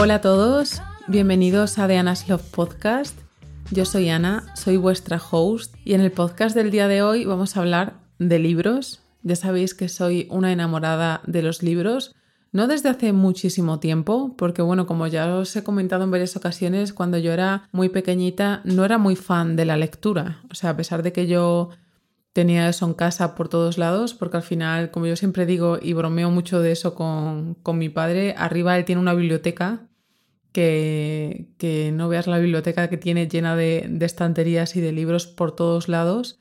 Hola a todos, bienvenidos a The Anna's Love Podcast. Yo soy Ana, soy vuestra host y en el podcast del día de hoy vamos a hablar de libros. Ya sabéis que soy una enamorada de los libros, no desde hace muchísimo tiempo, porque bueno, como ya os he comentado en varias ocasiones, cuando yo era muy pequeñita no era muy fan de la lectura. O sea, a pesar de que yo tenía eso en casa por todos lados, porque al final, como yo siempre digo y bromeo mucho de eso con, con mi padre, arriba él tiene una biblioteca que, no veas la biblioteca que tiene llena de, estanterías y de libros por todos lados.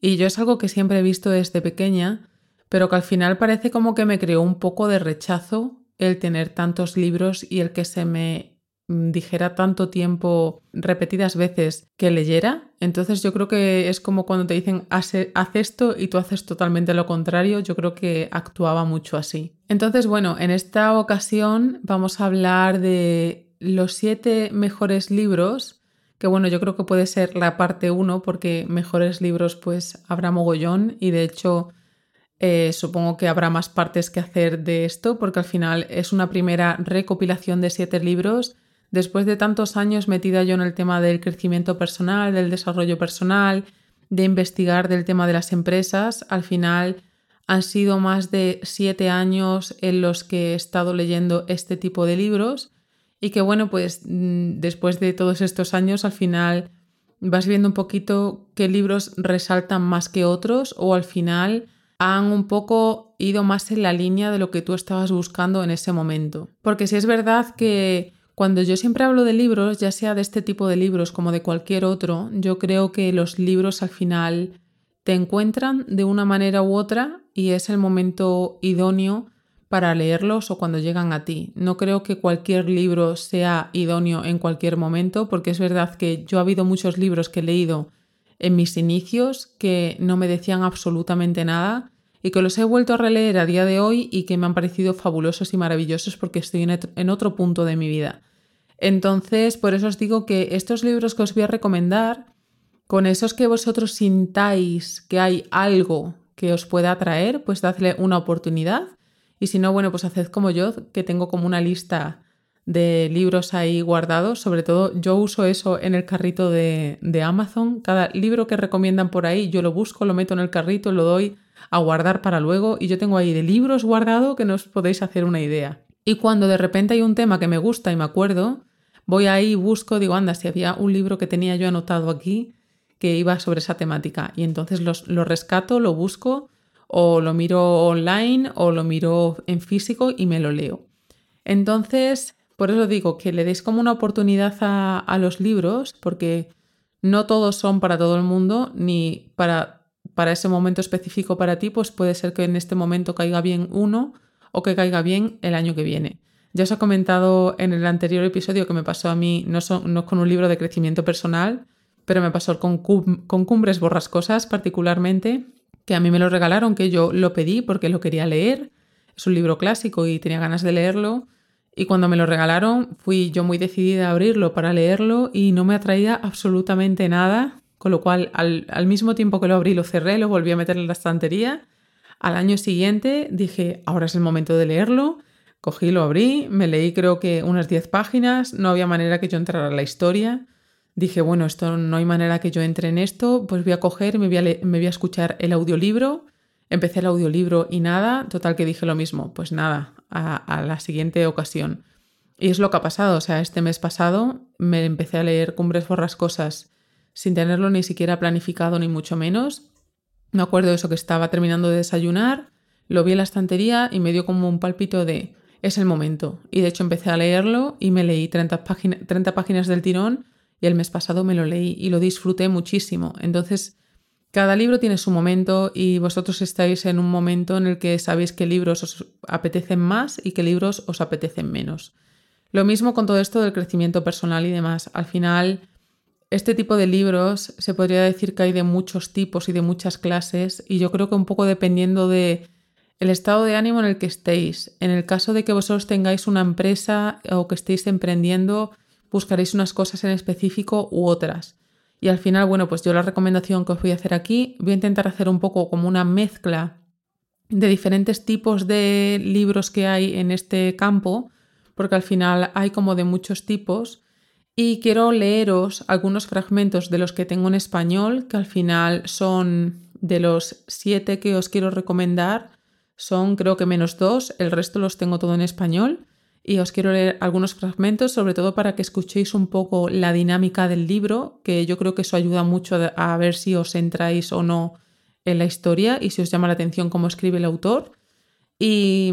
Y yo es algo que siempre he visto desde pequeña, pero que al final parece como que me creó un poco de rechazo el tener tantos libros y el que se me mm, dijera tanto tiempo repetidas veces que leyera. Entonces yo creo que es como cuando te dicen haz, haz, esto y tú haces totalmente lo contrario. Yo creo que actuaba mucho así. Entonces bueno, en esta ocasión vamos a hablar de los siete mejores libros, que bueno, yo creo que puede ser la parte uno, porque mejores libros pues habrá mogollón y de hecho eh, supongo que habrá más partes que hacer de esto, porque al final es una primera recopilación de siete libros. Después de tantos años metida yo en el tema del crecimiento personal, del desarrollo personal, de investigar del tema de las empresas, al final han sido más de siete años en los que he estado leyendo este tipo de libros y que bueno, pues mm, después de todos estos años al final vas viendo un poquito qué libros resaltan más que otros o al final han un poco ido más en la línea de lo que tú estabas buscando en ese momento. Porque si es verdad que cuando yo siempre hablo de libros, ya sea de este tipo de libros como de cualquier otro, yo creo que los libros al final te encuentran de una manera u otra y es el momento idóneo para leerlos o cuando llegan a ti. No creo que cualquier libro sea idóneo en cualquier momento, porque es verdad que yo ha habido muchos libros que he leído en mis inicios que no me decían absolutamente nada y que los he vuelto a releer a día de hoy y que me han parecido fabulosos y maravillosos porque estoy en otro punto de mi vida. Entonces, por eso os digo que estos libros que os voy a recomendar, con esos que vosotros sintáis que hay algo que os pueda atraer, pues dadle una oportunidad y si no, bueno, pues haced como yo, que tengo como una lista de libros ahí guardados. Sobre todo, yo uso eso en el carrito de, Amazon. Cada libro que recomiendan por ahí, yo lo busco, lo meto en el carrito, lo doy a guardar para luego. Y yo tengo ahí de libros guardados que no os podéis hacer una idea. Y cuando de repente hay un tema que me gusta y me acuerdo, voy ahí, busco, digo, anda, si había un libro que tenía yo anotado aquí que iba sobre esa temática. Y entonces lo rescato, lo busco o lo miro online o lo miro en físico y me lo leo. Entonces, por eso digo que le deis como una oportunidad a, los libros, porque no todos son para todo el mundo, ni para, para ese momento específico para ti, pues puede ser que en este momento caiga bien uno o que caiga bien el año que viene. Ya os he comentado en el anterior episodio que me pasó a mí, no, no es con un libro de crecimiento personal, pero me pasó con, con Cumbres Borrascosas particularmente, que a mí me lo regalaron, que yo lo pedí porque lo quería leer. Es un libro clásico y tenía ganas de leerlo. Y cuando me lo regalaron, fui yo muy decidida a abrirlo para leerlo y no me atraía absolutamente nada. Con lo cual, al, mismo tiempo que lo abrí, lo cerré, lo volví a meter en la estantería. Al año siguiente dije, ahora es el momento de leerlo. Cogí, lo abrí, me leí creo que unas 10 páginas, no había manera que yo entrara en la historia dije, bueno, esto no hay manera que yo entre en esto, pues voy a coger, me voy a, escuchar el audiolibro. Empecé el audiolibro y nada, total que dije lo mismo, pues nada, a, la siguiente ocasión. Y es lo que ha pasado, o sea, este mes pasado me empecé a leer Cumbres Borrascosas sin tenerlo ni siquiera planificado ni mucho menos. Me acuerdo de eso que estaba terminando de desayunar, lo vi en la estantería y me dio como un palpito de es el momento. Y de hecho empecé a leerlo y me leí 30, 30 páginas del tirón y el mes pasado me lo leí y lo disfruté muchísimo. Entonces, cada libro tiene su momento y vosotros estáis en un momento en el que sabéis qué libros os apetecen más y qué libros os apetecen menos. Lo mismo con todo esto del crecimiento personal y demás. Al final, este tipo de libros se podría decir que hay de muchos tipos y de muchas clases y yo creo que un poco dependiendo de el estado de ánimo en el que estéis. En el caso de que vosotros tengáis una empresa o que estéis emprendiendo, buscaréis unas cosas en específico u otras. Y al final, bueno, pues yo la recomendación que os voy a hacer aquí, voy a intentar hacer un poco como una mezcla de diferentes tipos de libros que hay en este campo, porque al final hay como de muchos tipos y quiero leeros algunos fragmentos de los que tengo en español, que al final son de los siete que os quiero recomendar, son creo que menos dos, el resto los tengo todo en español y os quiero leer algunos fragmentos, sobre todo para que escuchéis un poco la dinámica del libro, que yo creo que eso ayuda mucho a ver si os entráis o no en la historia y si os llama la atención cómo escribe el autor. Y,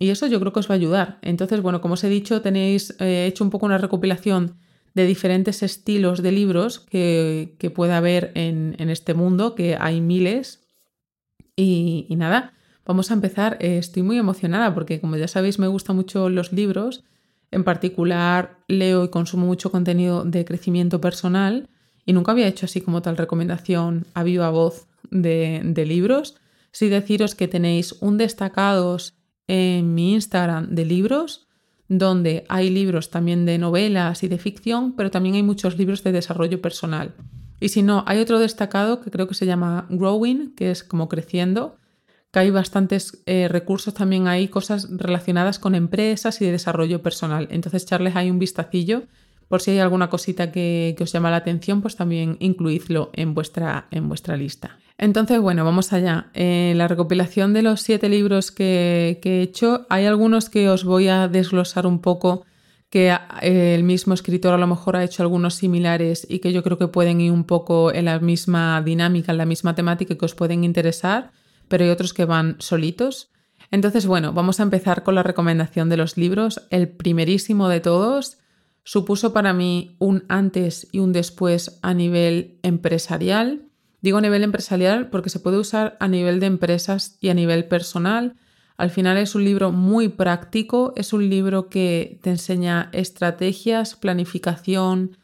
eso yo creo que os va a ayudar. Entonces, bueno, como os he dicho, tenéis eh, hecho un poco una recopilación de diferentes estilos de libros que, que puede haber en, este mundo, que hay miles. y nada, Vamos a empezar. Eh, estoy muy emocionada porque, como ya sabéis, me gustan mucho los libros. En particular, leo y consumo mucho contenido de crecimiento personal y nunca había hecho así como tal recomendación a viva voz de, libros. Sí deciros que tenéis un destacados en mi Instagram de libros, donde hay libros también de novelas y de ficción, pero también hay muchos libros de desarrollo personal. Y si no, hay otro destacado que creo que se llama Growing, que es como creciendo, que hay bastantes eh, recursos también ahí, cosas relacionadas con empresas y de desarrollo personal. Entonces, echarles ahí un vistacillo. Por si hay alguna cosita que, os llama la atención, pues también incluidlo en vuestra, en vuestra lista. Entonces, bueno, vamos allá. En la recopilación de los siete libros que, que he hecho, hay algunos que os voy a desglosar un poco que eh, el mismo escritor a lo mejor ha hecho algunos similares y que yo creo que pueden ir un poco en la misma dinámica, en la misma temática que os pueden interesar pero hay otros que van solitos. Entonces, bueno, vamos a empezar con la recomendación de los libros. El primerísimo de todos supuso para mí un antes y un después a nivel empresarial. Digo a nivel empresarial porque se puede usar a nivel de empresas y a nivel personal. Al final es un libro muy práctico, es un libro que te enseña estrategias, planificación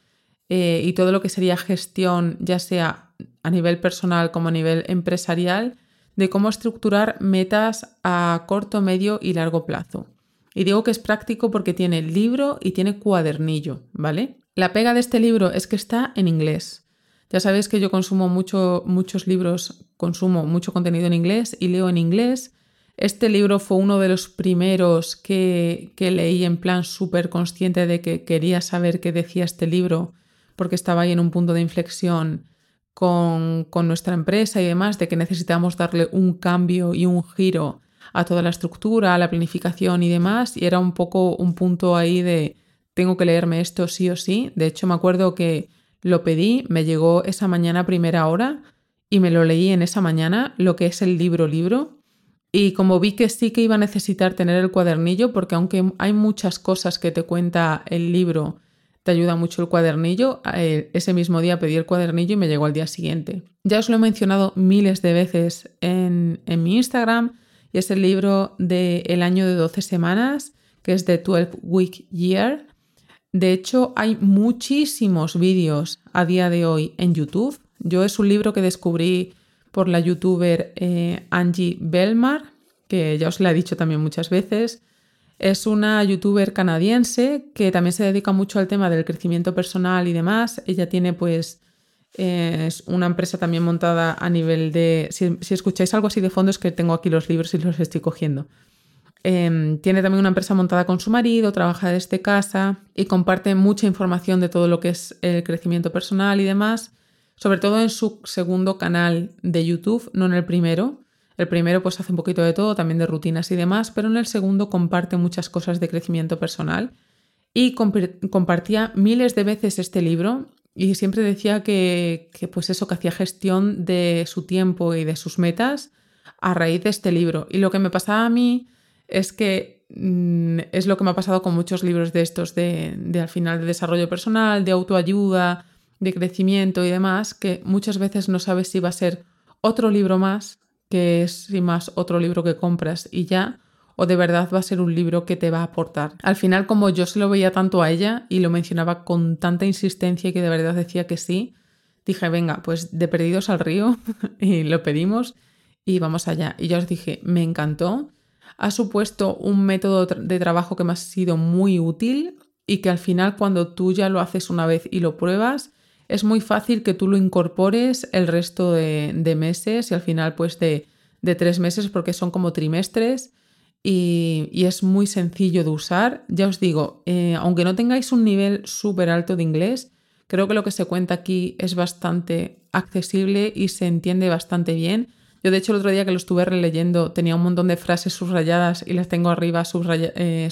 eh, y todo lo que sería gestión, ya sea a nivel personal como a nivel empresarial de cómo estructurar metas a corto, medio y largo plazo. Y digo que es práctico porque tiene libro y tiene cuadernillo, ¿vale? La pega de este libro es que está en inglés. Ya sabéis que yo consumo mucho, muchos libros, consumo mucho contenido en inglés y leo en inglés. Este libro fue uno de los primeros que, que leí en plan súper consciente de que quería saber qué decía este libro porque estaba ahí en un punto de inflexión con, nuestra empresa y demás, de que necesitamos darle un cambio y un giro a toda la estructura, a la planificación y demás, y era un poco un punto ahí de tengo que leerme esto sí o sí. De hecho, me acuerdo que lo pedí, me llegó esa mañana a primera hora y me lo leí en esa mañana, lo que es el libro libro. Y como vi que sí que iba a necesitar tener el cuadernillo, porque aunque hay muchas cosas que te cuenta el libro te ayuda mucho el cuadernillo. Eh, ese mismo día pedí el cuadernillo y me llegó al día siguiente. Ya os lo he mencionado miles de veces en, mi Instagram y es el libro de El año de 12 semanas, que es de 12 Week Year. De hecho, hay muchísimos vídeos a día de hoy en YouTube. Yo es un libro que descubrí por la youtuber eh, Angie Belmar, que ya os la he dicho también muchas veces. Es una youtuber canadiense que también se dedica mucho al tema del crecimiento personal y demás. Ella tiene pues es una empresa también montada a nivel de... Si, escucháis algo así de fondo es que tengo aquí los libros y los estoy cogiendo. Em, tiene también una empresa montada con su marido, trabaja desde casa y comparte mucha información de todo lo que es el crecimiento personal y demás, sobre todo en su segundo canal de YouTube, no en el primero, el primero pues hace un poquito de todo, también de rutinas y demás, pero en el segundo comparte muchas cosas de crecimiento personal y compartía miles de veces este libro y siempre decía que, pues eso, que hacía gestión de su tiempo y de sus metas a raíz de este libro. Y lo que me pasaba a mí es que mm, es lo que me ha pasado con muchos libros de estos de, de al final de desarrollo personal, de autoayuda, de crecimiento y demás, que muchas veces no sabes si va a ser otro libro más que es sin más otro libro que compras y ya, o de verdad va a ser un libro que te va a aportar. Al final, como yo se lo veía tanto a ella y lo mencionaba con tanta insistencia y que de verdad decía que sí, dije, venga, pues de perdidos al río y lo pedimos y vamos allá. Y ya os dije, me encantó. Ha supuesto un método de trabajo que me ha sido muy útil y que al final cuando tú ya lo haces una vez y lo pruebas, es muy fácil que tú lo incorpores el resto de, meses y al final pues de, tres meses porque son como trimestres y, es muy sencillo de usar. Ya os digo, eh, aunque no tengáis un nivel súper alto de inglés, creo que lo que se cuenta aquí es bastante accesible y se entiende bastante bien. Yo, de hecho, el otro día que lo estuve releyendo tenía un montón de frases subrayadas y las tengo arriba eh,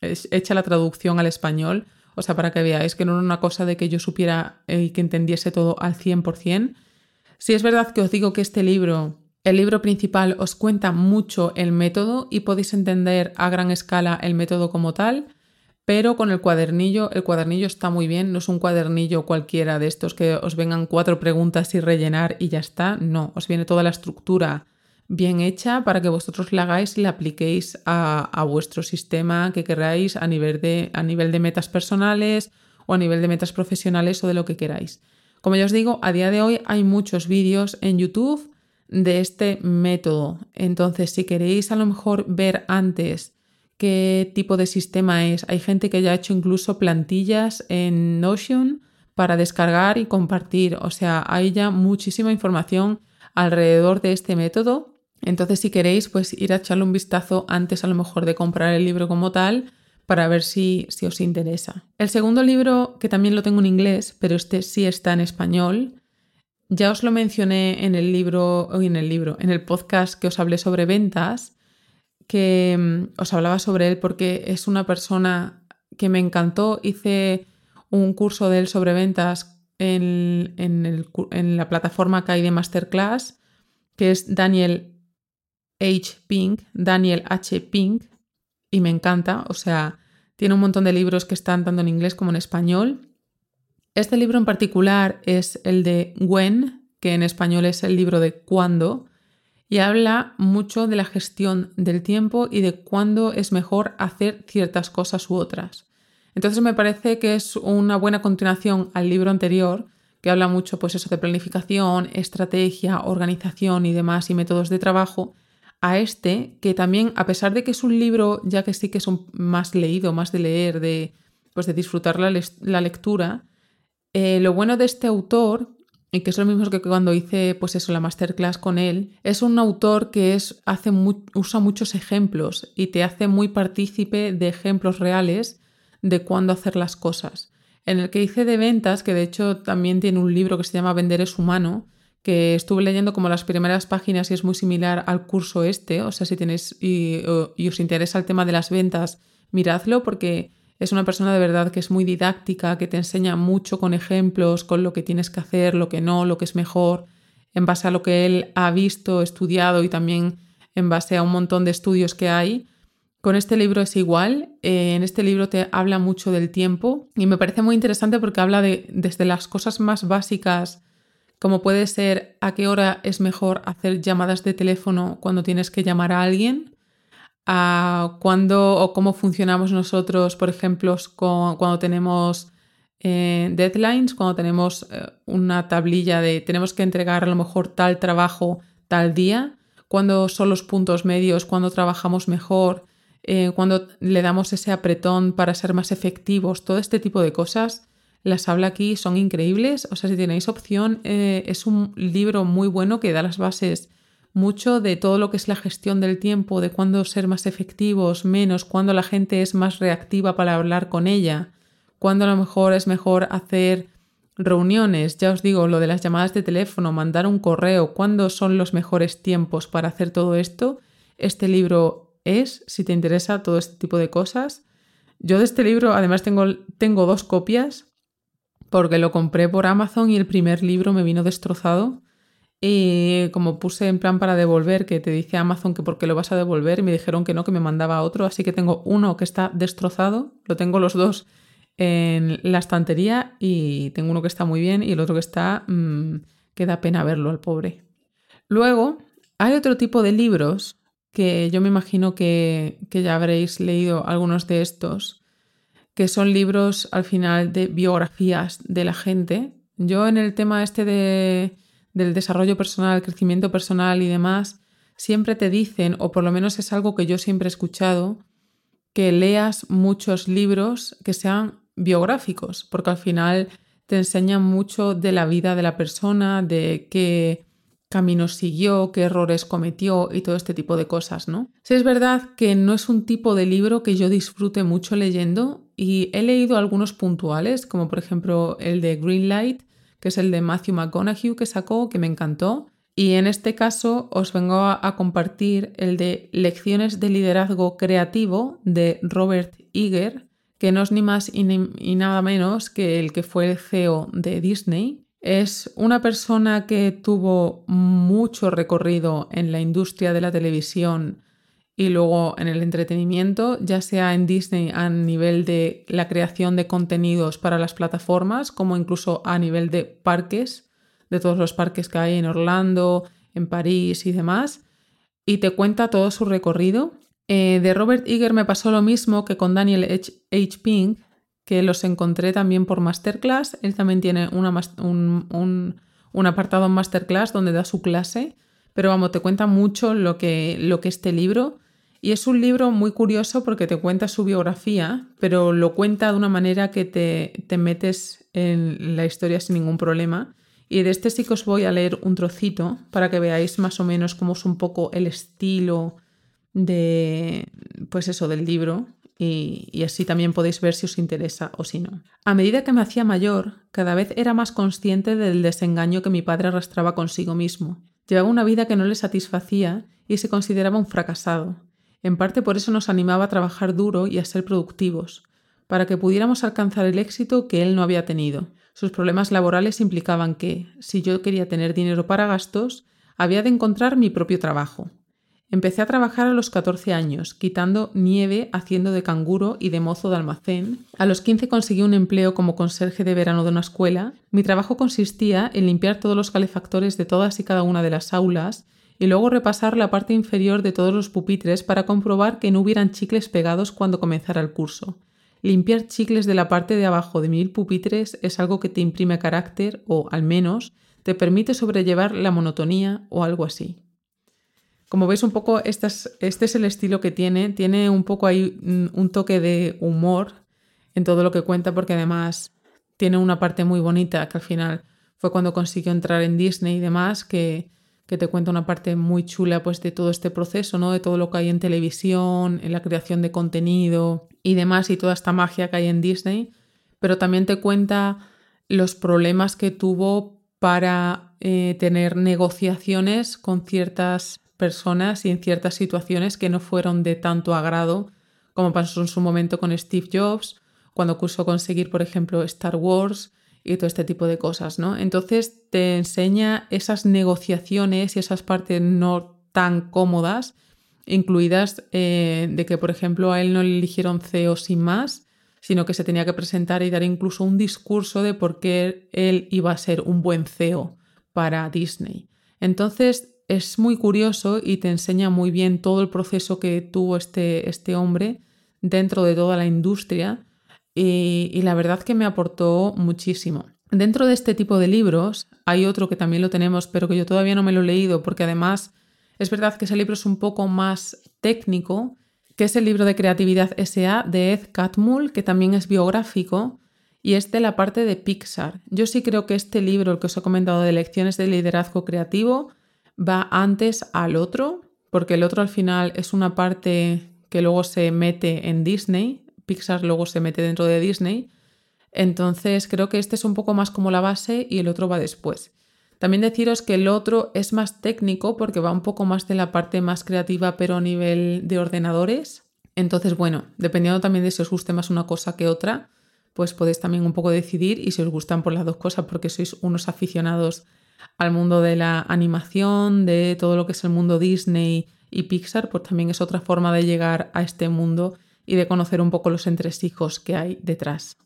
hecha la traducción al español. O sea, para que veáis que no era una cosa de que yo supiera y que entendiese todo al 100%. Si es verdad que os digo que este libro el libro principal os cuenta mucho el método y podéis entender a gran escala el método como tal, pero con el cuadernillo, el cuadernillo está muy bien, no es un cuadernillo cualquiera de estos que os vengan cuatro preguntas y rellenar y ya está, no, os viene toda la estructura bien hecha para que vosotros la hagáis y la apliquéis a, vuestro sistema que queráis a nivel, de, a nivel de metas personales o a nivel de metas profesionales o de lo que queráis. Como ya os digo, a día de hoy hay muchos vídeos en YouTube de este método. Entonces, si queréis a lo mejor ver antes qué tipo de sistema es, hay gente que ya ha hecho incluso plantillas en Notion para descargar y compartir. O sea, hay ya muchísima información alrededor de este método. Entonces, si queréis, pues ir a echarle un vistazo antes a lo mejor de comprar el libro como tal para ver si, si os interesa. El segundo libro, que también lo tengo en inglés, pero este sí está en español, ya os lo mencioné en el libro, en el libro, en el podcast que os hablé sobre ventas, que mm, os hablaba sobre él porque es una persona que me encantó. Hice un curso de él sobre ventas en, en la plataforma que hay de Masterclass, que es Daniel H. Pink, Daniel H. Pink, y me encanta. O sea, tiene un montón de libros que están tanto en inglés como en español. Este libro en particular es el de When, que en español es el libro de cuándo, y habla mucho de la gestión del tiempo y de cuándo es mejor hacer ciertas cosas u otras. Entonces me parece que es una buena continuación al libro anterior, que habla mucho pues eso de planificación, estrategia, organización y demás y métodos de trabajo, a este que también a pesar de que es un libro ya que sí que es un más leído, más de leer, de pues de disfrutar la, la lectura, eh, lo bueno de este autor, y que es lo mismo que cuando hice pues eso, la masterclass con él, es un autor que es, hace usa muchos ejemplos y te hace muy partícipe de ejemplos reales de cuándo hacer las cosas. En el que hice de ventas, que de hecho también tiene un libro que se llama Vender es humano, que estuve leyendo como las primeras páginas y es muy similar al curso este, o sea, si tenéis y os interesa el tema de las ventas, miradlo porque es una persona de verdad que es muy didáctica, que te enseña mucho con ejemplos, con lo que tienes que hacer, lo que no, lo que es mejor, en base a lo que él ha visto, estudiado y también en base a un montón de estudios que hay. Con este libro es igual. Eh, en este libro te habla mucho del tiempo y me parece muy interesante porque habla de desde las cosas más básicas, como puede ser a qué hora es mejor hacer llamadas de teléfono cuando tienes que llamar a alguien, a cuándo o cómo funcionamos nosotros, por ejemplo, cuando tenemos eh, deadlines, cuando tenemos eh, una tablilla de tenemos que entregar a lo mejor tal trabajo tal día, cuándo son los puntos medios, cuándo trabajamos mejor, eh, cuando le damos ese apretón para ser más efectivos, todo este tipo de cosas las habla aquí, son increíbles. O sea, si tenéis opción, es un libro muy bueno que da las bases mucho de todo lo que es la gestión del tiempo, de cuándo ser más efectivos, menos, cuándo la gente es más reactiva para hablar con ella, cuándo a lo mejor es mejor hacer reuniones, ya os digo, lo de las llamadas de teléfono, mandar un correo, cuándo son los mejores tiempos para hacer todo esto. Este libro es, si te interesa todo este tipo de cosas. Yo de este libro además tengo, tengo dos copias porque lo compré por Amazon y el primer libro me vino destrozado y como puse en plan para devolver, que te dice Amazon que por qué lo vas a devolver, me dijeron que no, que me mandaba otro, así que tengo uno que está destrozado, lo tengo los dos en la estantería y tengo uno que está muy bien y el otro que está mm, que da pena verlo al pobre. Luego, hay otro tipo de libros que yo me imagino que, que ya habréis leído algunos de estos, que son libros al final de biografías de la gente. Yo en el tema este de del desarrollo personal, crecimiento personal y demás, siempre te dicen, o por lo menos es algo que yo siempre he escuchado, que leas muchos libros que sean biográficos, porque al final te enseñan mucho de la vida de la persona, de qué caminos siguió, qué errores cometió y todo este tipo de cosas, ¿no? Sí es verdad que no es un tipo de libro que yo disfrute mucho leyendo y he leído algunos puntuales, como por ejemplo el de Greenlight, que es el de Matthew McConaughey que sacó, que me encantó. Y en este caso os vengo a, compartir el de Lecciones de Liderazgo Creativo de Robert Iger, que no es ni más y, nada menos que el que fue el CEO de Disney. Es una persona que tuvo mucho recorrido en la industria de la televisión y luego en el entretenimiento, ya sea en Disney a nivel de la creación de contenidos para las plataformas, como incluso a nivel de parques, de todos los parques que hay en Orlando, en París y demás, y te cuenta todo su recorrido. Eh, de Robert Iger me pasó lo mismo que con Daniel H. H. Pink, que los encontré también por Masterclass. Él también tiene un, un apartado en Masterclass donde da su clase, pero vamos, te cuenta mucho lo que, lo que este libro y es un libro muy curioso porque te cuenta su biografía, pero lo cuenta de una manera que te, te metes en la historia sin ningún problema. Y de este sí que os voy a leer un trocito para que veáis más o menos cómo es un poco el estilo de, pues eso, del libro y, así también podéis ver si os interesa o si no. A medida que me hacía mayor, cada vez era más consciente del desengaño que mi padre arrastraba consigo mismo. Llevaba una vida que no le satisfacía y se consideraba un fracasado. En parte por eso nos animaba a trabajar duro y a ser productivos, para que pudiéramos alcanzar el éxito que él no había tenido. Sus problemas laborales implicaban que, si yo quería tener dinero para gastos, había de encontrar mi propio trabajo. Empecé a trabajar a los 14 años, quitando nieve, haciendo de canguro y de mozo de almacén. A los 15 conseguí un empleo como conserje de verano de una escuela. Mi trabajo consistía en limpiar todos los calefactores de todas y cada una de las aulas y luego repasar la parte inferior de todos los pupitres para comprobar que no hubieran chicles pegados cuando comenzara el curso. Limpiar chicles de la parte de abajo de mil pupitres es algo que te imprime carácter o, al menos, te permite sobrellevar la monotonía o algo así. Como veis un poco, este es, el estilo que tiene. Tiene un poco ahí mm, un toque de humor en todo lo que cuenta porque además tiene una parte muy bonita que al final fue cuando consiguió entrar en Disney y demás, que que te cuenta una parte muy chula pues de todo este proceso, ¿no? De todo lo que hay en televisión, en la creación de contenido y demás y toda esta magia que hay en Disney, pero también te cuenta los problemas que tuvo para eh, tener negociaciones con ciertas personas y en ciertas situaciones que no fueron de tanto agrado, como pasó en su momento con Steve Jobs, cuando quiso conseguir, por ejemplo, Star Wars, y todo este tipo de cosas, ¿no? Entonces te enseña esas negociaciones y esas partes no tan cómodas, incluidas eh, de que, por ejemplo, a él no le eligieron CEO sin más, sino que se tenía que presentar y dar incluso un discurso de por qué él iba a ser un buen CEO para Disney. Entonces es muy curioso y te enseña muy bien todo el proceso que tuvo este, este hombre dentro de toda la industria y, la verdad que me aportó muchísimo. Dentro de este tipo de libros hay otro que también lo tenemos, pero que yo todavía no me lo he leído porque además es verdad que ese libro es un poco más técnico, que es el libro de Creatividad SA de Ed Catmull, que también es biográfico y es de la parte de Pixar. Yo sí creo que este libro, el que os he comentado de lecciones de liderazgo creativo, va antes al otro, porque el otro al final es una parte que luego se mete en Disney, Pixar luego se mete dentro de Disney. Entonces creo que este es un poco más como la base y el otro va después. También deciros que el otro es más técnico porque va un poco más de la parte más creativa pero a nivel de ordenadores. Entonces, bueno, dependiendo también de si os guste más una cosa que otra, pues podéis también un poco decidir y si os gustan por las dos cosas porque sois unos aficionados al mundo de la animación, de todo lo que es el mundo Disney y Pixar, pues también es otra forma de llegar a este mundo y de conocer un poco los entresijos que hay detrás.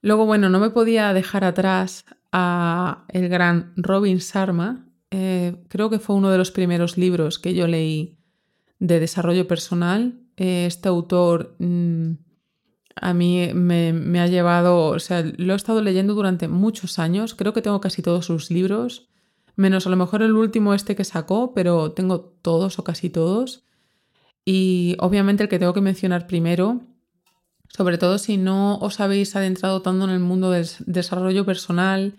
Luego, bueno, no me podía dejar atrás a el gran Robin Sharma. Eh, creo que fue uno de los primeros libros que yo leí de desarrollo personal. Eh, este autor mm, a mí me, me, ha llevado, o sea, lo he estado leyendo durante muchos años. Creo que tengo casi todos sus libros, menos a lo mejor el último este que sacó, pero tengo todos o casi todos. Y obviamente el que tengo que mencionar primero, sobre todo si no os habéis adentrado tanto en el mundo del desarrollo personal,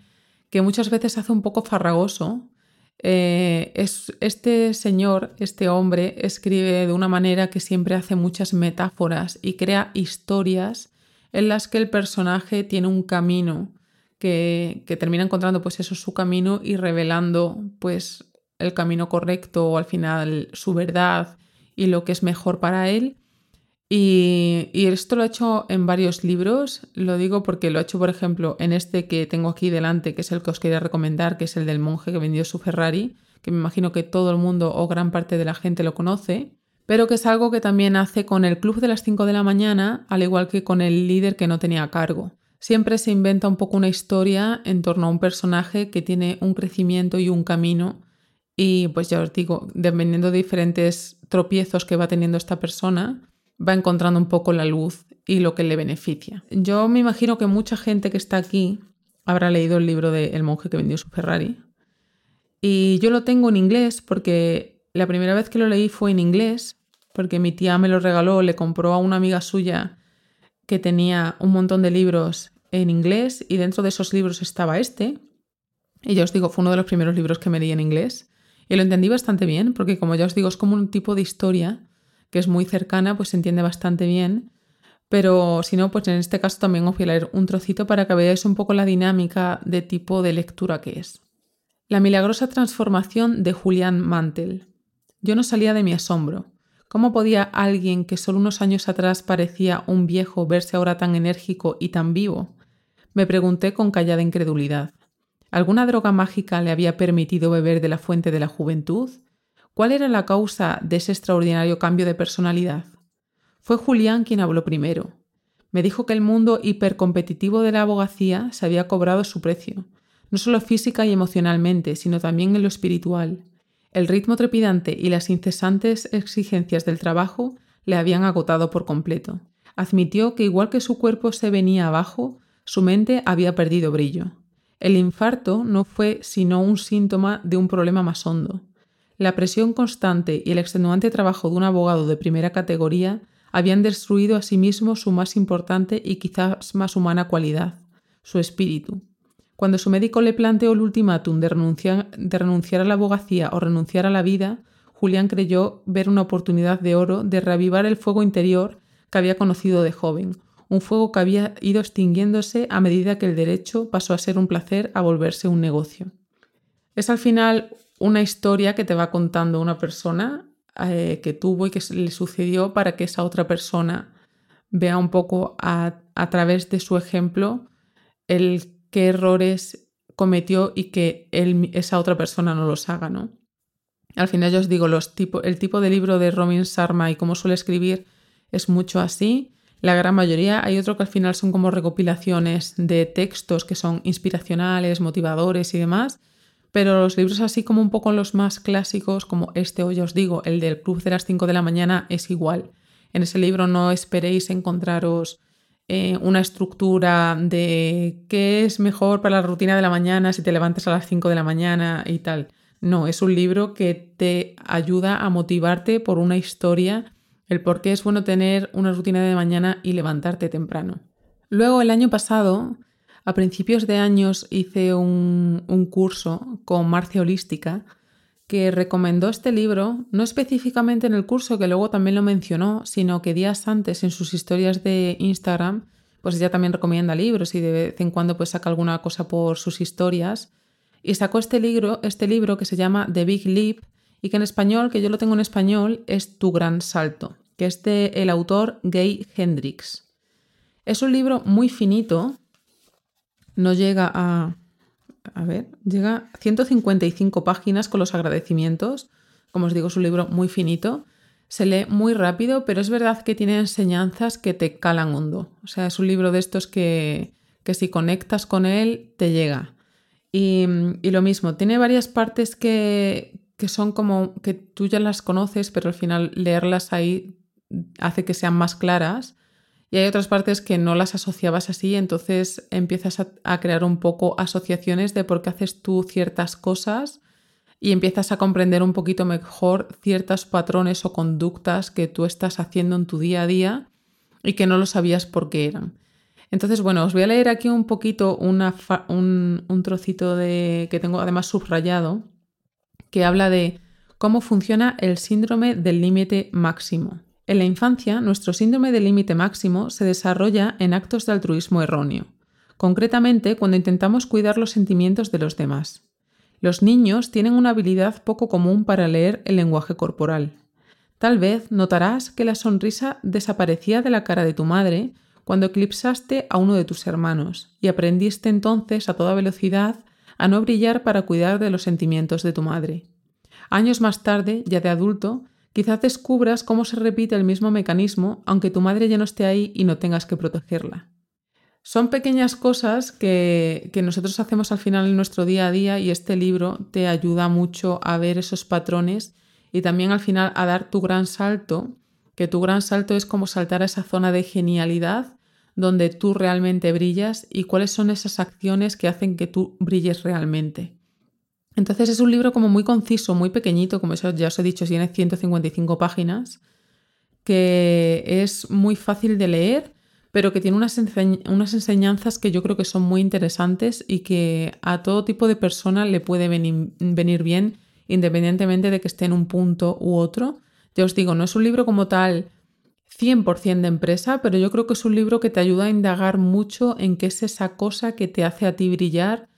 que muchas veces hace un poco farragoso, Eh, es, este señor, este hombre, escribe de una manera que siempre hace muchas metáforas y crea historias en las que el personaje tiene un camino que, termina encontrando pues eso su camino y revelando pues el camino correcto o al final su verdad y lo que es mejor para él. Y, esto lo he hecho en varios libros, lo digo porque lo he hecho, por ejemplo, en este que tengo aquí delante, que es el que os quería recomendar, que es el del monje que vendió su Ferrari, que me imagino que todo el mundo o gran parte de la gente lo conoce, pero que es algo que también hace con el club de las 5 de la mañana, al igual que con el líder que no tenía cargo. Siempre se inventa un poco una historia en torno a un personaje que tiene un crecimiento y un camino y pues ya os digo, dependiendo de diferentes tropiezos que va teniendo esta persona, va encontrando un poco la luz y lo que le beneficia. Yo me imagino que mucha gente que está aquí habrá leído el libro de El monje que vendió su Ferrari. Y yo lo tengo en inglés porque la primera vez que lo leí fue en inglés, porque mi tía me lo regaló, le compró a una amiga suya que tenía un montón de libros en inglés y dentro de esos libros estaba este. Y yo os digo, fue uno de los primeros libros que me leí en inglés. Y lo entendí bastante bien, porque como ya os digo, es como un tipo de historia que es muy cercana, pues se entiende bastante bien. Pero si no, pues en este caso también os voy a leer un trocito para que veáis un poco la dinámica de tipo de lectura que es. La milagrosa transformación de Julián Mantel. Yo no salía de mi asombro. ¿Cómo podía alguien que solo unos años atrás parecía un viejo verse ahora tan enérgico y tan vivo? Me pregunté con callada incredulidad. ¿Alguna droga mágica le había permitido beber de la fuente de la juventud? ¿Cuál era la causa de ese extraordinario cambio de personalidad? Fue Julián quien habló primero. Me dijo que el mundo hipercompetitivo de la abogacía se había cobrado su precio, no solo física y emocionalmente, sino también en lo espiritual. El ritmo trepidante y las incesantes exigencias del trabajo le habían agotado por completo. Admitió que igual que su cuerpo se venía abajo, su mente había perdido brillo. El infarto no fue sino un síntoma de un problema más hondo. La presión constante y el extenuante trabajo de un abogado de primera categoría habían destruido a sí mismo su más importante y quizás más humana cualidad, su espíritu. Cuando su médico le planteó el ultimátum de, renunciar a la abogacía o renunciar a la vida, Julián creyó ver una oportunidad de oro de reavivar el fuego interior que había conocido de joven, un fuego que había ido extinguiéndose a medida que el derecho pasó a ser un placer a volverse un negocio. Es al final una historia que te va contando una persona eh, que tuvo y que le sucedió para que esa otra persona vea un poco a, través de su ejemplo el qué errores cometió y que esa otra persona no los haga, ¿no? Al final yo os digo, los tipo, el tipo de libro de Robin Sharma y cómo suele escribir es mucho así la gran mayoría. Hay otro que al final son como recopilaciones de textos que son inspiracionales, motivadores y demás. Pero los libros así como un poco los más clásicos, como este hoy os digo, el del Club de las 5 de la mañana, es igual. En ese libro no esperéis encontraros eh, una estructura de qué es mejor para la rutina de la mañana si te levantas a las 5 de la mañana y tal. No, es un libro que te ayuda a motivarte por una historia el por qué es bueno tener una rutina de mañana y levantarte temprano. Luego, el año pasado, a principios de años, hice un, un curso con Marcia Holística que recomendó este libro, no específicamente en el curso, que luego también lo mencionó, sino que días antes en sus historias de Instagram, pues ella también recomienda libros y de vez en cuando pues saca alguna cosa por sus historias. Y sacó este libro, este libro que se llama The Big Leap, y que en español, que yo lo tengo en español, es Tu Gran Salto, que es de el autor Gay Hendrix. Es un libro muy finito, no llega a... A ver, llega a 155 páginas con los agradecimientos. Como os digo, es un libro muy finito. Se lee muy rápido, pero es verdad que tiene enseñanzas que te calan hondo. O sea, es un libro de estos que, que si conectas con él, te llega. Y, y, lo mismo, tiene varias partes que, que son como que tú ya las conoces, pero al final leerlas ahí hace que sean más claras. Y hay otras partes que no las asociabas así, entonces empiezas a, crear un poco asociaciones de por qué haces tú ciertas cosas y empiezas a comprender un poquito mejor ciertos patrones o conductas que tú estás haciendo en tu día a día y que no lo sabías por qué eran. Entonces, bueno, os voy a leer aquí un poquito un, un, trocito de, que tengo además subrayado que habla de cómo funciona el síndrome del límite máximo. En la infancia, nuestro síndrome del límite máximo se desarrolla en actos de altruismo erróneo, concretamente cuando intentamos cuidar los sentimientos de los demás. Los niños tienen una habilidad poco común para leer el lenguaje corporal. Tal vez notarás que la sonrisa desaparecía de la cara de tu madre cuando eclipsaste a uno de tus hermanos y aprendiste entonces a toda velocidad a no brillar para cuidar de los sentimientos de tu madre. Años más tarde, ya de adulto, quizás descubras cómo se repite el mismo mecanismo aunque tu madre ya no esté ahí y no tengas que protegerla. Son pequeñas cosas que, que, nosotros hacemos al final en nuestro día a día y este libro te ayuda mucho a ver esos patrones y también al final a dar tu gran salto, que tu gran salto es como saltar a esa zona de genialidad donde tú realmente brillas y cuáles son esas acciones que hacen que tú brilles realmente. Entonces es un libro como muy conciso, muy pequeñito, como ya os he dicho, tiene 155 páginas, que es muy fácil de leer pero que tiene unas, enseñanzas que yo creo que son muy interesantes y que a todo tipo de persona le puede venir bien, independientemente de que esté en un punto u otro. Ya os digo, no es un libro como tal 100% de empresa, pero yo creo que es un libro que te ayuda a indagar mucho en qué es esa cosa que te hace a ti brillar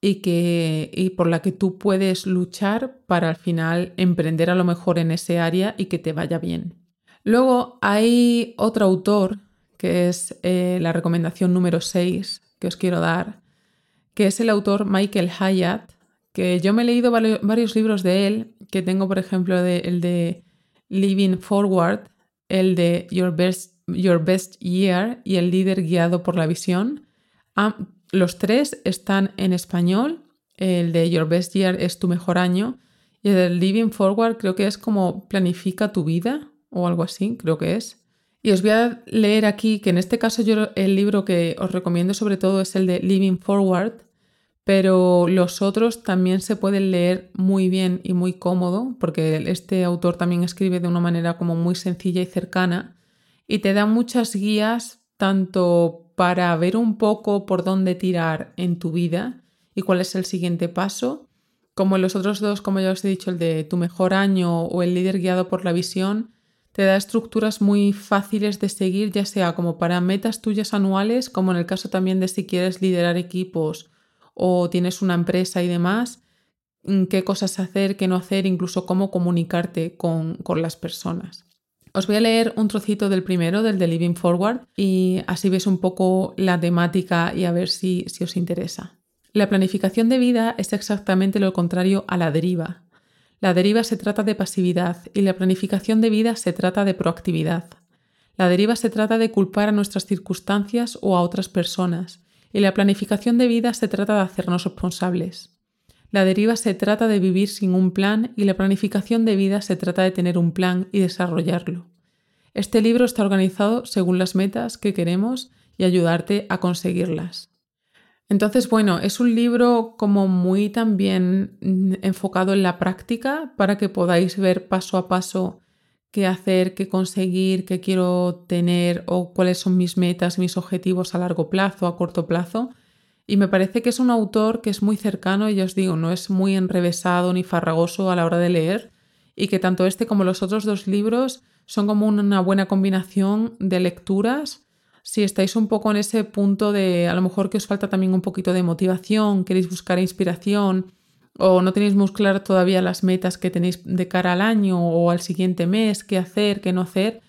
y, que, y por la que tú puedes luchar para al final emprender a lo mejor en ese área y que te vaya bien. Luego hay otro autor que es eh, la recomendación número 6 que os quiero dar, que es el autor Michael Hyatt, que yo me he leído varios libros de él, que tengo por ejemplo el de Living Forward, el de Your Best, Your Best Year y el líder guiado por la visión. Los tres están en español, el de Your Best Year es tu mejor año y el de Living Forward creo que es como planifica tu vida o algo así, creo que es. Y os voy a leer aquí que en este caso yo el libro que os recomiendo sobre todo es el de Living Forward, pero los otros también se pueden leer muy bien y muy cómodo, porque este autor también escribe de una manera como muy sencilla y cercana y te da muchas guías tanto para ver un poco por dónde tirar en tu vida y cuál es el siguiente paso, como en los otros dos, como ya os he dicho, el de tu mejor año o el líder guiado por la visión, te da estructuras muy fáciles de seguir, ya sea como para metas tuyas anuales, como en el caso también de si quieres liderar equipos o tienes una empresa y demás, mm, qué cosas hacer, qué no hacer, incluso cómo comunicarte con, las personas. Os voy a leer un trocito del primero, del de Living Forward, y así ves un poco la temática y a ver si, si os interesa. La planificación de vida es exactamente lo contrario a la deriva, la deriva se trata de pasividad y la planificación de vida se trata de proactividad. La deriva se trata de culpar a nuestras circunstancias o a otras personas y la planificación de vida se trata de hacernos responsables. La deriva se trata de vivir sin un plan y la planificación de vida se trata de tener un plan y desarrollarlo. Este libro está organizado según las metas que queremos y ayudarte a conseguirlas. Entonces, bueno, es un libro como muy también enfocado en la práctica para que podáis ver paso a paso qué hacer, qué conseguir, qué quiero tener o cuáles son mis metas, mis objetivos a largo plazo, a corto plazo. Y me parece que es un autor que es muy cercano y os digo, no es muy enrevesado ni farragoso a la hora de leer y que tanto este como los otros dos libros son como una buena combinación de lecturas si estáis un poco en ese punto de a lo mejor que os falta también un poquito de motivación, queréis buscar inspiración o no tenéis muy claras todavía las metas que tenéis de cara al año o al siguiente mes, qué hacer, qué no hacer,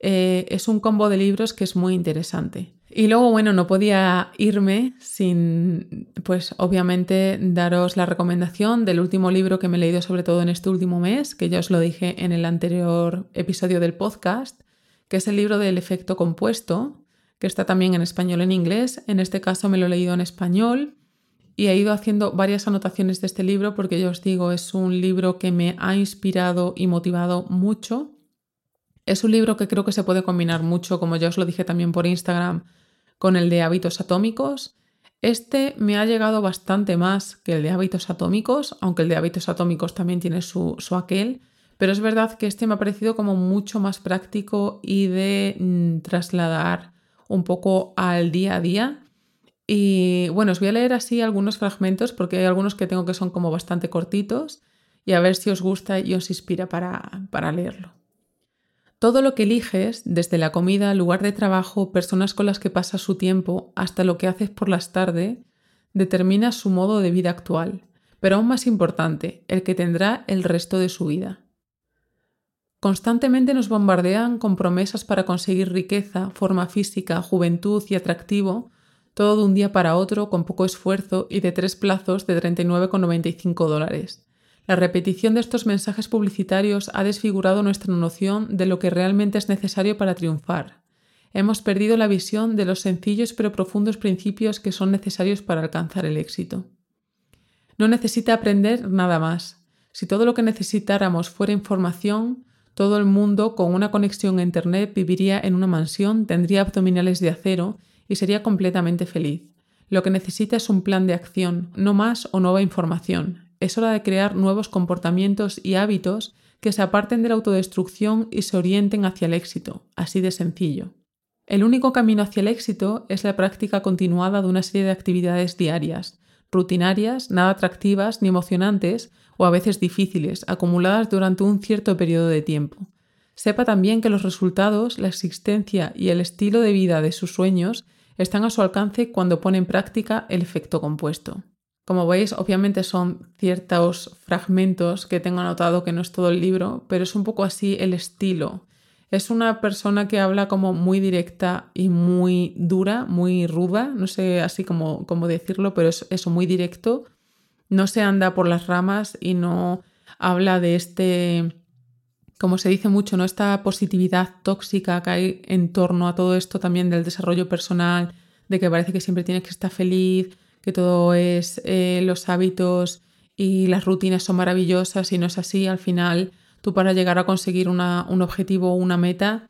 eh, es un combo de libros que es muy interesante. Y luego, bueno, no podía irme sin, pues obviamente, daros la recomendación del último libro que me he leído sobre todo en este último mes, que ya os lo dije en el anterior episodio del podcast, que es el libro del efecto compuesto, que está también en español en inglés. En este caso me lo he leído en español y he ido haciendo varias anotaciones de este libro porque yo os digo, es un libro que me ha inspirado y motivado mucho. Es un libro que creo que se puede combinar mucho, como ya os lo dije también por Instagram, con el de hábitos atómicos. Este me ha llegado bastante más que el de hábitos atómicos, aunque el de hábitos atómicos también tiene su, su aquel, pero es verdad que este me ha parecido como mucho más práctico y de mm, trasladar un poco al día a día. Y bueno, os voy a leer así algunos fragmentos porque hay algunos que tengo que son como bastante cortitos y a ver si os gusta y os inspira para, para leerlo. Todo lo que eliges, desde la comida, lugar de trabajo, personas con las que pasas su tiempo, hasta lo que haces por las tardes, determina su modo de vida actual, pero aún más importante, el que tendrá el resto de su vida. Constantemente nos bombardean con promesas para conseguir riqueza, forma física, juventud y atractivo, todo de un día para otro, con poco esfuerzo y de tres plazos de 39,95 dólares. La repetición de estos mensajes publicitarios ha desfigurado nuestra noción de lo que realmente es necesario para triunfar. Hemos perdido la visión de los sencillos pero profundos principios que son necesarios para alcanzar el éxito. No necesita aprender nada más. Si todo lo que necesitáramos fuera información, todo el mundo con una conexión a Internet viviría en una mansión, tendría abdominales de acero y sería completamente feliz. Lo que necesita es un plan de acción, no más o nueva información. Es hora de crear nuevos comportamientos y hábitos que se aparten de la autodestrucción y se orienten hacia el éxito, así de sencillo. El único camino hacia el éxito es la práctica continuada de una serie de actividades diarias, rutinarias, nada atractivas ni emocionantes, o a veces difíciles, acumuladas durante un cierto periodo de tiempo. Sepa también que los resultados, la existencia y el estilo de vida de sus sueños están a su alcance cuando pone en práctica el efecto compuesto. Como veis, obviamente son ciertos fragmentos que tengo anotado que no es todo el libro, pero es un poco así el estilo. Es una persona que habla como muy directa y muy dura, muy ruda, no sé así como, decirlo, pero es eso, muy directo no se anda por las ramas y no habla de este, como se dice mucho, ¿no? esta positividad tóxica que hay en torno a todo esto también del desarrollo personal, de que parece que siempre tienes que estar feliz, que todo es eh, los hábitos y las rutinas son maravillosas y no es así. Al final, tú para llegar a conseguir un objetivo o una meta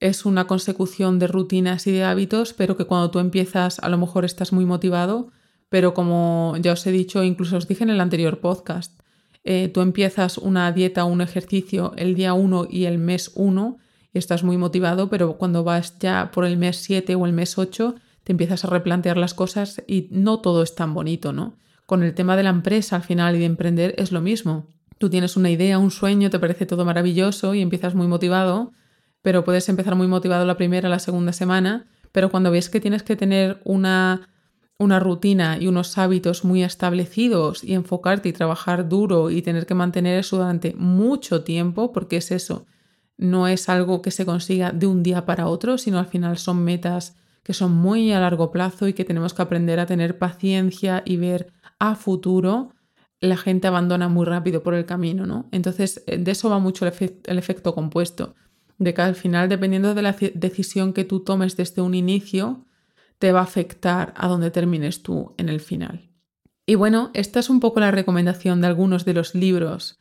es una consecución de rutinas y de hábitos, pero que cuando tú empiezas a lo mejor estás muy motivado, pero como ya os he dicho, incluso os dije en el anterior podcast, eh, tú empiezas una dieta o un ejercicio el día 1 y el mes 1 y estás muy motivado, pero cuando vas ya por el mes 7 o el mes 8 te empiezas a replantear las cosas y no todo es tan bonito, ¿no? Con el tema de la empresa al final y de emprender es lo mismo. Tú tienes una idea, un sueño, te parece todo maravilloso y empiezas muy motivado, pero puedes empezar muy motivado la primera, la segunda semana, pero cuando ves que tienes que tener una una rutina y unos hábitos muy establecidos y enfocarte y trabajar duro y tener que mantener eso durante mucho tiempo, porque es eso, no es algo que se consiga de un día para otro, sino al final son metas que son muy a largo plazo y que tenemos que aprender a tener paciencia y ver a futuro, la gente abandona muy rápido por el camino, ¿no? Entonces, de eso va mucho el, el efecto compuesto, de que al final, dependiendo de la decisión que tú tomes desde un inicio, te va a afectar a donde termines tú en el final. Y bueno, esta es un poco la recomendación de algunos de los libros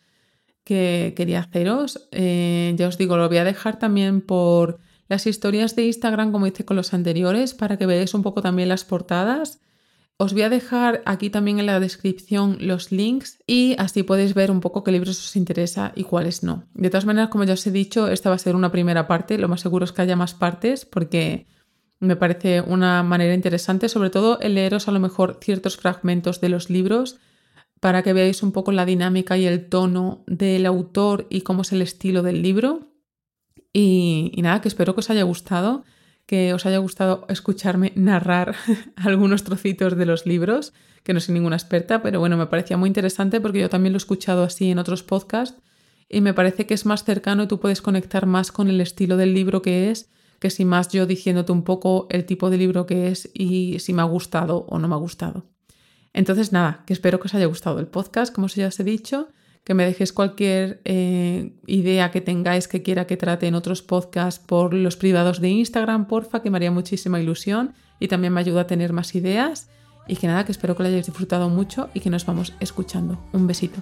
que quería haceros. Eh, ya os digo, lo voy a dejar también por las historias de Instagram, como hice con los anteriores, para que veáis un poco también las portadas. Os voy a dejar aquí también en la descripción los links y así podéis ver un poco qué libros os interesa y cuáles no. De todas maneras, como ya os he dicho, esta va a ser una primera parte. Lo más seguro es que haya más partes porque me parece una manera interesante, sobre todo el leeros a lo mejor ciertos fragmentos de los libros para que veáis un poco la dinámica y el tono del autor y cómo es el estilo del libro. Y, nada, que espero que os haya gustado, que os haya gustado escucharme narrar algunos trocitos de los libros, que no soy ninguna experta, pero bueno, me parecía muy interesante porque yo también lo he escuchado así en otros podcasts y me parece que es más cercano y tú puedes conectar más con el estilo del libro que es que si más yo diciéndote un poco el tipo de libro que es y si me ha gustado o no me ha gustado. Entonces, nada, que espero que os haya gustado el podcast, como ya os he dicho, que me dejéis cualquier eh, idea que tengáis que quiera que trate en otros podcasts por los privados de Instagram, porfa, que me haría muchísima ilusión y también me ayuda a tener más ideas. Y que nada, que espero que lo hayáis disfrutado mucho y que nos vamos escuchando. Un besito.